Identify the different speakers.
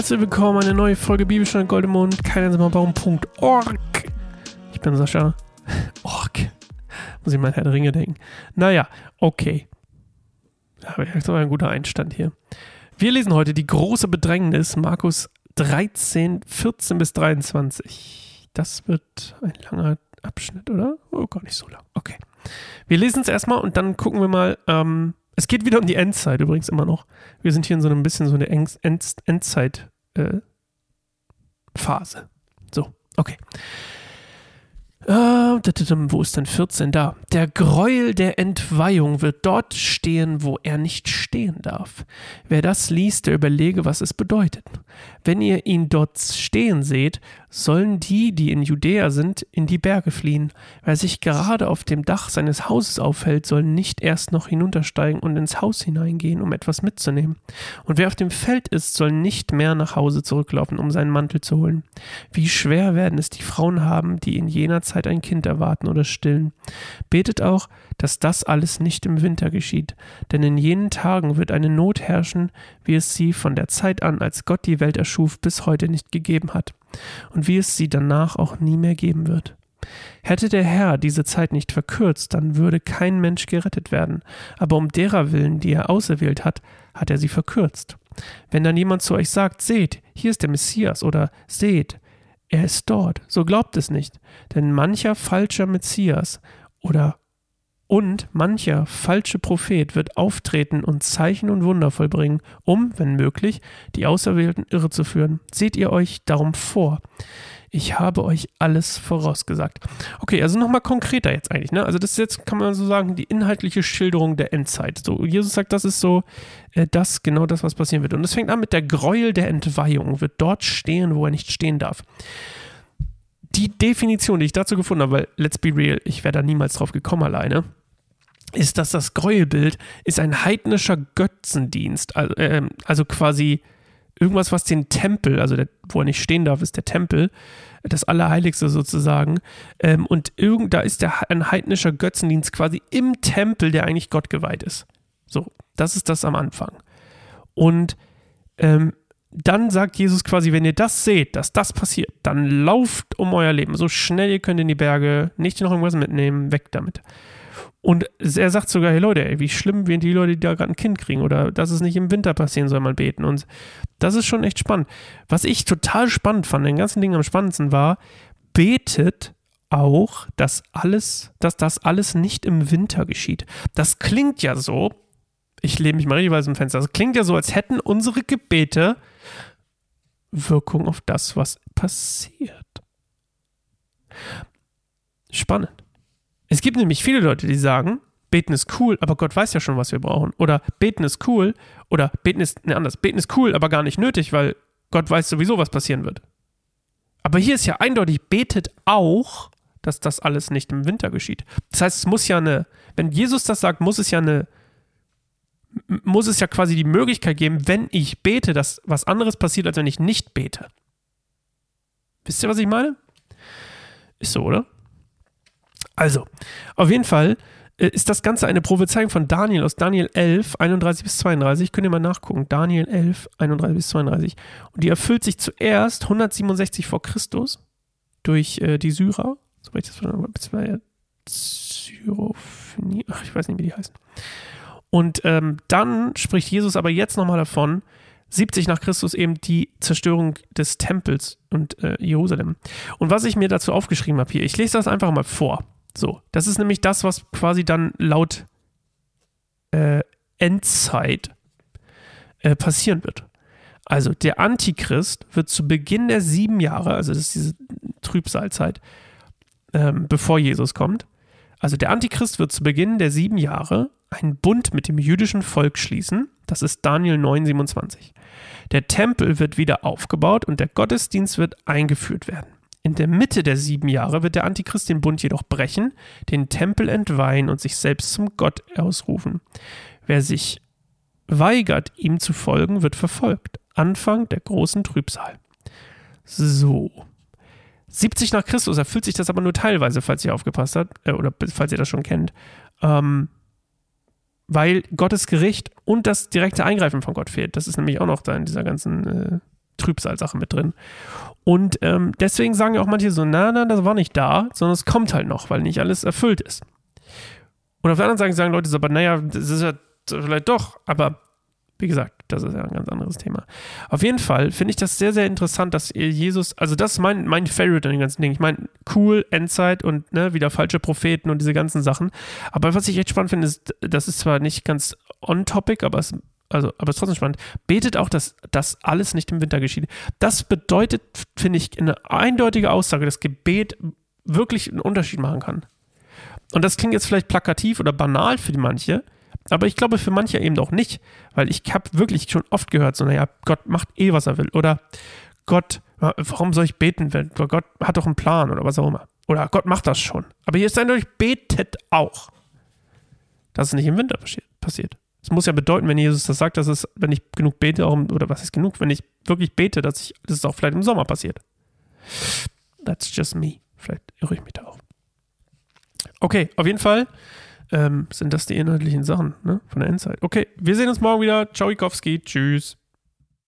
Speaker 1: Herzlich willkommen, eine neue Folge Bibelstein Goldemund, keineinsamerbaum.org. Ich bin Sascha. Org. Muss ich mal Herr der Ringe denken. Naja, okay. Aber das war ein guter Einstand hier. Wir lesen heute die große Bedrängnis, Markus 13, 14 bis 23. Das wird ein langer Abschnitt, oder? Oh, gar nicht so lang. Okay. Wir lesen es erstmal und dann gucken wir mal, ähm, es geht wieder um die Endzeit übrigens immer noch. Wir sind hier in so einem bisschen so eine Endzeit-Phase. Äh, so, okay. Äh, wo ist denn 14 da? Der Gräuel der Entweihung wird dort stehen, wo er nicht stehen darf. Wer das liest, der überlege, was es bedeutet. Wenn ihr ihn dort stehen seht, sollen die, die in Judäa sind, in die Berge fliehen. Wer sich gerade auf dem Dach seines Hauses aufhält, soll nicht erst noch hinuntersteigen und ins Haus hineingehen, um etwas mitzunehmen. Und wer auf dem Feld ist, soll nicht mehr nach Hause zurücklaufen, um seinen Mantel zu holen. Wie schwer werden es die Frauen haben, die in jener Zeit ein Kind erwarten oder stillen. Betet auch, dass das alles nicht im Winter geschieht, denn in jenen Tagen wird eine Not herrschen, wie es sie von der Zeit an, als Gott die Welt erschuf, bis heute nicht gegeben hat, und wie es sie danach auch nie mehr geben wird. Hätte der Herr diese Zeit nicht verkürzt, dann würde kein Mensch gerettet werden, aber um derer willen, die er auserwählt hat, hat er sie verkürzt. Wenn dann jemand zu euch sagt, seht, hier ist der Messias, oder seht, er ist dort, so glaubt es nicht, denn mancher falscher Messias oder und mancher falsche Prophet wird auftreten und Zeichen und Wunder vollbringen, um, wenn möglich, die Auserwählten irre zu führen. Seht ihr euch darum vor. Ich habe euch alles vorausgesagt. Okay, also nochmal konkreter jetzt eigentlich. Ne? Also das ist jetzt, kann man so sagen, die inhaltliche Schilderung der Endzeit. So, Jesus sagt, das ist so äh, das, genau das, was passieren wird. Und es fängt an mit der Gräuel der Entweihung, wird dort stehen, wo er nicht stehen darf die Definition, die ich dazu gefunden habe, weil let's be real, ich wäre da niemals drauf gekommen alleine, ist, dass das Gräuelbild ist ein heidnischer Götzendienst. Also, äh, also quasi irgendwas, was den Tempel, also der, wo er nicht stehen darf, ist der Tempel, das Allerheiligste sozusagen. Ähm, und irgend, da ist der, ein heidnischer Götzendienst quasi im Tempel, der eigentlich Gott geweiht ist. So, das ist das am Anfang. Und ähm, dann sagt Jesus quasi, wenn ihr das seht, dass das passiert, dann lauft um euer Leben. So schnell ihr könnt in die Berge, nicht noch irgendwas mitnehmen, weg damit. Und er sagt sogar, hey Leute, ey, wie schlimm werden die Leute, die da gerade ein Kind kriegen oder dass es nicht im Winter passieren soll, mal beten. Und das ist schon echt spannend. Was ich total spannend fand, den ganzen Ding am spannendsten war, betet auch, dass alles, dass das alles nicht im Winter geschieht. Das klingt ja so, ich lehne mich mal richtig weit im Fenster, das klingt ja so, als hätten unsere Gebete Wirkung auf das, was passiert. Spannend. Es gibt nämlich viele Leute, die sagen, beten ist cool, aber Gott weiß ja schon, was wir brauchen. Oder beten ist cool, oder beten ist, ne, anders, beten ist cool, aber gar nicht nötig, weil Gott weiß sowieso, was passieren wird. Aber hier ist ja eindeutig, betet auch, dass das alles nicht im Winter geschieht. Das heißt, es muss ja eine, wenn Jesus das sagt, muss es ja eine, muss es ja quasi die Möglichkeit geben, wenn ich bete, dass was anderes passiert, als wenn ich nicht bete. Wisst ihr, was ich meine? Ist so, oder? Also, auf jeden Fall äh, ist das Ganze eine Prophezeiung von Daniel aus Daniel 11, 31 bis 32. Könnt ihr mal nachgucken. Daniel 11, 31 bis 32. Und die erfüllt sich zuerst 167 vor Christus durch äh, die Syrer. Soweit ich das verstanden. Ach, ich weiß nicht, wie die heißen. Und ähm, dann spricht Jesus aber jetzt nochmal davon, 70 nach Christus eben die Zerstörung des Tempels und äh, Jerusalem. Und was ich mir dazu aufgeschrieben habe hier, ich lese das einfach mal vor. So, das ist nämlich das, was quasi dann laut äh, Endzeit äh, passieren wird. Also der Antichrist wird zu Beginn der sieben Jahre, also das ist diese Trübsalzeit, ähm, bevor Jesus kommt, also der Antichrist wird zu Beginn der sieben Jahre einen Bund mit dem jüdischen Volk schließen. Das ist Daniel 9,27. Der Tempel wird wieder aufgebaut und der Gottesdienst wird eingeführt werden. In der Mitte der sieben Jahre wird der Antichrist den Bund jedoch brechen, den Tempel entweihen und sich selbst zum Gott ausrufen. Wer sich weigert, ihm zu folgen, wird verfolgt. Anfang der großen Trübsal. So. 70 nach Christus erfüllt sich das aber nur teilweise, falls ihr aufgepasst habt, äh, oder falls ihr das schon kennt. Ähm, weil Gottes Gericht und das direkte Eingreifen von Gott fehlt. Das ist nämlich auch noch da in dieser ganzen äh, Trübsalsache mit drin. Und ähm, deswegen sagen ja auch manche so, na, na, das war nicht da, sondern es kommt halt noch, weil nicht alles erfüllt ist. Und auf der anderen Seite sagen Leute so, aber naja, das ist ja vielleicht doch, aber wie gesagt, das ist ja ein ganz anderes Thema. Auf jeden Fall finde ich das sehr, sehr interessant, dass Jesus, also das ist mein, mein Favorite an dem ganzen Ding. Ich meine, cool, Endzeit und ne, wieder falsche Propheten und diese ganzen Sachen. Aber was ich echt spannend finde, ist, das ist zwar nicht ganz on-topic, aber es also, aber es ist trotzdem spannend, betet auch, dass das alles nicht im Winter geschieht. Das bedeutet, finde ich, eine eindeutige Aussage, dass Gebet wirklich einen Unterschied machen kann. Und das klingt jetzt vielleicht plakativ oder banal für manche, aber ich glaube für manche eben auch nicht, weil ich habe wirklich schon oft gehört, so, naja, Gott macht eh, was er will. Oder Gott, warum soll ich beten? Wenn, Gott hat doch einen Plan oder was auch immer. Oder Gott macht das schon. Aber hier ist eindeutig, betet auch. Dass es nicht im Winter passiert. Es muss ja bedeuten, wenn Jesus das sagt, dass es, wenn ich genug bete, auch, oder was ist genug, wenn ich wirklich bete, dass, ich, dass es auch vielleicht im Sommer passiert. That's just me. Vielleicht irre ich mich da auch. Okay, auf jeden Fall ähm, sind das die inhaltlichen Sachen ne, von der Endzeit. Okay, wir sehen uns morgen wieder. Ciao, Ikowski. Tschüss.